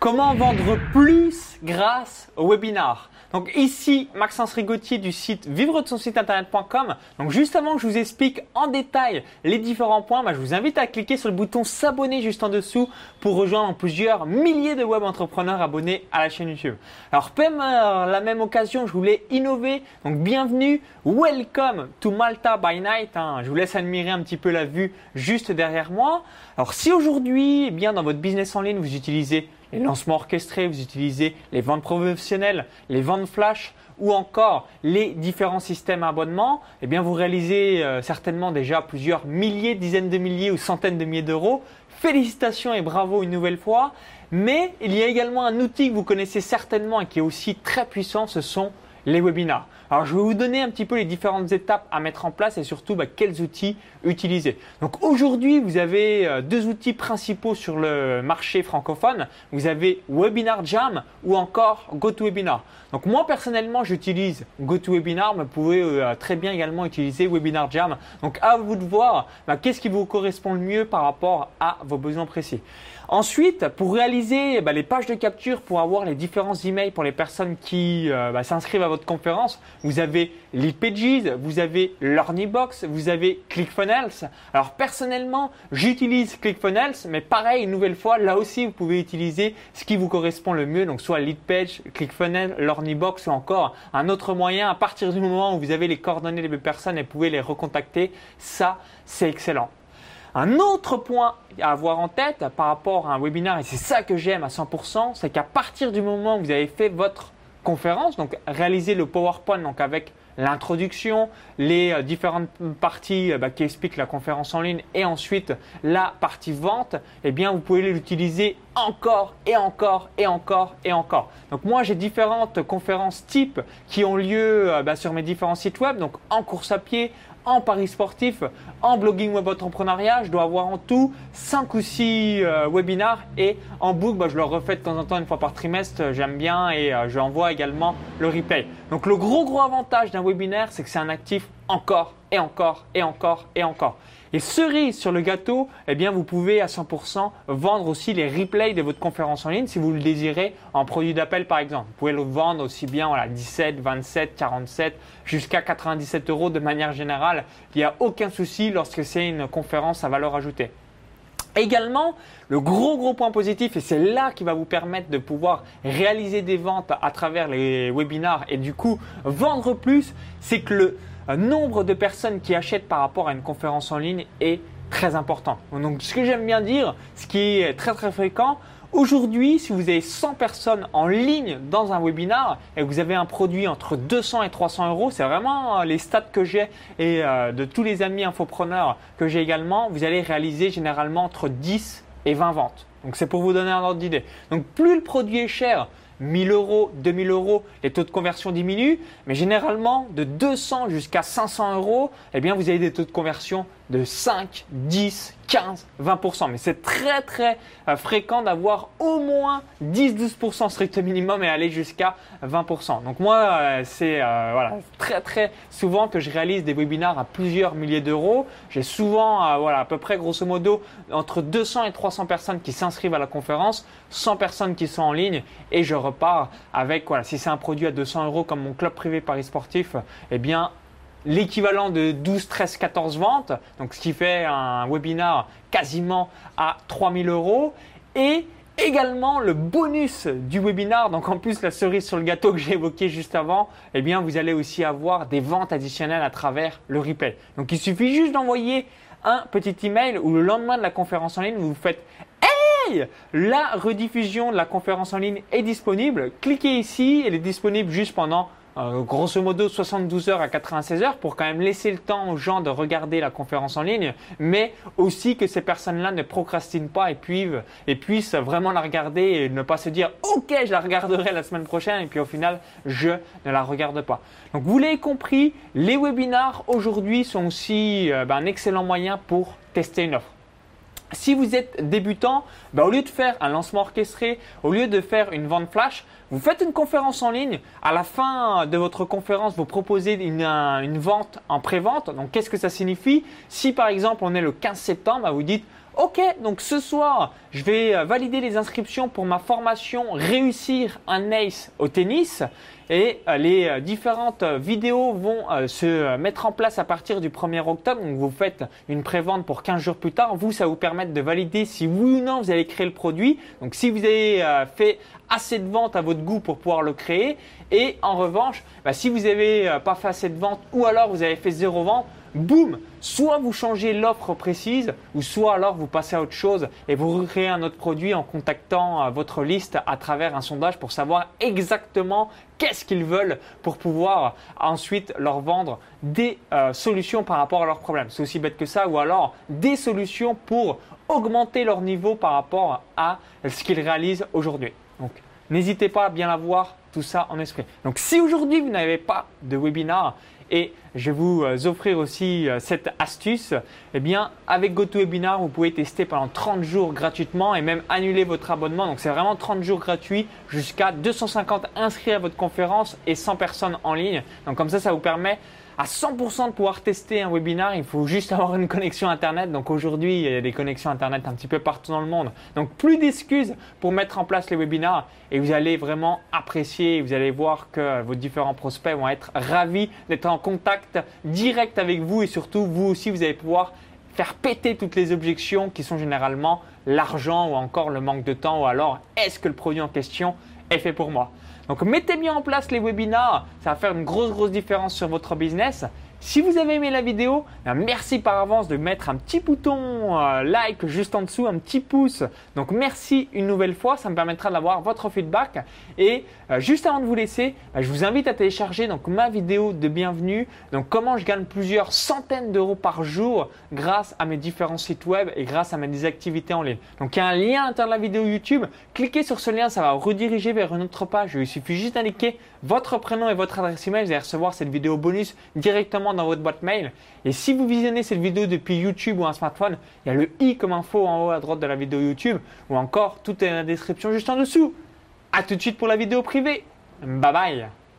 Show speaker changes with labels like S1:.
S1: Comment vendre plus grâce au webinar? Donc ici, Maxence Rigotier du site vivre de son site internet.com. Donc juste avant que je vous explique en détail les différents points, bah, je vous invite à cliquer sur le bouton s'abonner juste en dessous pour rejoindre plusieurs milliers de web entrepreneurs abonnés à la chaîne YouTube. Alors, même la même occasion, je voulais innover. Donc bienvenue, welcome to Malta by Night. Hein. Je vous laisse admirer un petit peu la vue juste derrière moi. Alors si aujourd'hui, eh bien dans votre business en ligne, vous utilisez les lancements orchestrés, vous utilisez les ventes professionnelles, les ventes flash ou encore les différents systèmes abonnements, eh bien vous réalisez euh, certainement déjà plusieurs milliers, dizaines de milliers ou centaines de milliers d'euros. Félicitations et bravo une nouvelle fois. Mais il y a également un outil que vous connaissez certainement et qui est aussi très puissant, ce sont les webinars. Alors je vais vous donner un petit peu les différentes étapes à mettre en place et surtout bah, quels outils utiliser. Donc aujourd'hui, vous avez euh, deux outils principaux sur le marché francophone. Vous avez Webinar Jam ou encore GoToWebinar. Donc moi personnellement, j'utilise GoToWebinar, mais vous pouvez euh, très bien également utiliser Webinar Jam. Donc à vous de voir bah, qu'est-ce qui vous correspond le mieux par rapport à vos besoins précis. Ensuite, pour réaliser bah, les pages de capture, pour avoir les différents emails pour les personnes qui euh, bah, s'inscrivent à votre conférence, vous avez Pages, vous avez Box, vous avez ClickFunnels. Alors personnellement, j'utilise ClickFunnels, mais pareil, une nouvelle fois, là aussi, vous pouvez utiliser ce qui vous correspond le mieux, donc soit Lead Page, ClickFunnels, Box ou encore un autre moyen. À partir du moment où vous avez les coordonnées des personnes et pouvez les recontacter, ça, c'est excellent. Un autre point à avoir en tête par rapport à un webinaire, et c'est ça que j'aime à 100%, c'est qu'à partir du moment où vous avez fait votre conférence, donc réaliser le PowerPoint avec l'introduction, les euh, différentes parties euh, bah, qui expliquent la conférence en ligne et ensuite la partie vente, eh vous pouvez l'utiliser encore et encore et encore et encore. Donc moi j'ai différentes conférences types qui ont lieu euh, bah, sur mes différents sites web, donc en course à pied, en paris sportif, en blogging web entrepreneuriat. Je dois avoir en tout 5 ou 6 euh, webinars et en book, bah, je le refais de temps en temps une fois par trimestre. J'aime bien et euh, également le replay. Donc le gros gros avantage d'un webinaire, c'est que c'est un actif encore et encore et encore et encore. Et cerise sur le gâteau, eh bien, vous pouvez à 100% vendre aussi les replays de votre conférence en ligne si vous le désirez en produit d'appel par exemple. Vous pouvez le vendre aussi bien voilà, 17, 27, 47, jusqu'à 97 euros de manière générale. Il n'y a aucun souci lorsque c'est une conférence à valeur ajoutée. Également, le gros gros point positif, et c'est là qui va vous permettre de pouvoir réaliser des ventes à travers les webinars et du coup vendre plus, c'est que le nombre de personnes qui achètent par rapport à une conférence en ligne est très important. Donc ce que j'aime bien dire, ce qui est très très fréquent, Aujourd'hui, si vous avez 100 personnes en ligne dans un webinar et que vous avez un produit entre 200 et 300 euros, c'est vraiment euh, les stats que j'ai et euh, de tous les amis infopreneurs que j'ai également, vous allez réaliser généralement entre 10 et 20 ventes. Donc c'est pour vous donner un ordre d'idée. Donc plus le produit est cher, 1000 euros, 2000 euros, les taux de conversion diminuent, mais généralement de 200 jusqu'à 500 euros, eh bien vous avez des taux de conversion de 5, 10, 15, 20%. Mais c'est très très euh, fréquent d'avoir au moins 10-12% strict minimum et aller jusqu'à 20%. Donc moi, euh, c'est euh, très très souvent que je réalise des webinars à plusieurs milliers d'euros. J'ai souvent voilà, à peu près grosso modo entre 200 et 300 personnes qui s'inscrivent à la conférence, 100 personnes qui sont en ligne et je repars avec, voilà, si c'est un produit à 200 euros comme mon club privé Paris Sportif, eh bien l'équivalent de 12, 13, 14 ventes, donc ce qui fait un webinar quasiment à 3000 euros. Et également le bonus du webinar, donc en plus la cerise sur le gâteau que j'ai évoqué juste avant, eh bien vous allez aussi avoir des ventes additionnelles à travers le replay. Donc il suffit juste d'envoyer un petit email ou le lendemain de la conférence en ligne, vous faites Hey La rediffusion de la conférence en ligne est disponible. Cliquez ici, elle est disponible juste pendant euh, grosso modo 72 heures à 96 heures pour quand même laisser le temps aux gens de regarder la conférence en ligne, mais aussi que ces personnes-là ne procrastinent pas et, puissent vraiment la regarder et ne pas se dire ok je la regarderai la semaine prochaine et puis au final je ne la regarde pas. Donc vous l'avez compris, les webinars aujourd'hui sont aussi euh, ben, un excellent moyen pour tester une offre. Si vous êtes débutant, bah, au lieu de faire un lancement orchestré, au lieu de faire une vente flash, vous faites une conférence en ligne. À la fin de votre conférence, vous proposez une, vente en pré-vente. Donc, qu'est-ce que ça signifie? Si par exemple on est le 15 septembre, bah, vous dites Ok, donc ce soir, je vais euh, valider les inscriptions pour ma formation Réussir un ace au tennis. Et euh, les euh, différentes vidéos vont se mettre en place à partir du 1er octobre. Donc vous faites une prévente pour 15 jours plus tard. Vous, ça vous permettre de valider si oui ou non vous allez créer le produit. Donc si vous avez fait assez de ventes à votre goût pour pouvoir le créer. Et en revanche, bah, si vous n'avez pas fait assez de ventes ou alors vous avez fait zéro vente, boum, soit vous changez l'offre précise, ou soit alors vous passez à autre chose et vous recréez un autre produit en contactant euh, votre liste à travers un sondage pour savoir exactement qu'est-ce qu'ils veulent pour pouvoir ensuite leur vendre des euh, solutions par rapport à leurs problèmes. C'est aussi bête que ça, ou alors des solutions pour augmenter leur niveau par rapport à ce qu'ils réalisent aujourd'hui. Donc, n'hésitez pas à bien avoir tout ça en esprit. Donc, si aujourd'hui vous n'avez pas de webinar, et je vais vous euh, offrir aussi euh, cette astuce. Eh bien, avec GoToWebinar, vous pouvez tester pendant 30 jours gratuitement et même annuler votre abonnement. Donc, c'est vraiment 30 jours gratuits jusqu'à 250 inscrits à votre conférence et 100 personnes en ligne. Donc, comme ça, ça vous permet à 100% de pouvoir tester un webinar, il faut juste avoir une connexion Internet. Donc aujourd'hui, il y a des connexions Internet un petit peu partout dans le monde. Donc plus d'excuses pour mettre en place les webinars et vous allez vraiment apprécier. Vous allez voir que vos différents prospects vont être ravis d'être en contact direct avec vous et surtout vous aussi, vous allez pouvoir faire péter toutes les objections qui sont généralement l'argent ou encore le manque de temps ou alors est-ce que le produit en question est fait pour moi. Donc mettez bien en place les webinars, ça va faire une grosse grosse différence sur votre business. Si vous avez aimé la vidéo, ben, merci par avance de mettre un petit bouton euh, like juste en dessous, un petit pouce. Donc merci une nouvelle fois, ça me permettra d'avoir votre feedback. Et euh, juste avant de vous laisser, ben, je vous invite à télécharger donc ma vidéo de bienvenue. Donc comment je gagne plusieurs centaines d'euros par jour grâce à mes différents sites web et grâce à mes activités en ligne. Donc il y a un lien à l'intérieur de la vidéo YouTube. Cliquez sur ce lien, ça va rediriger vers une autre page. Il suffit juste d'indiquer votre prénom et votre adresse email. Vous allez recevoir cette vidéo bonus directement dans votre boîte mail. Et si vous visionnez cette vidéo depuis YouTube ou un smartphone, il y a le i comme info en haut à droite de la vidéo YouTube ou encore tout est dans la description juste en dessous. A tout de suite pour la vidéo privée. Bye bye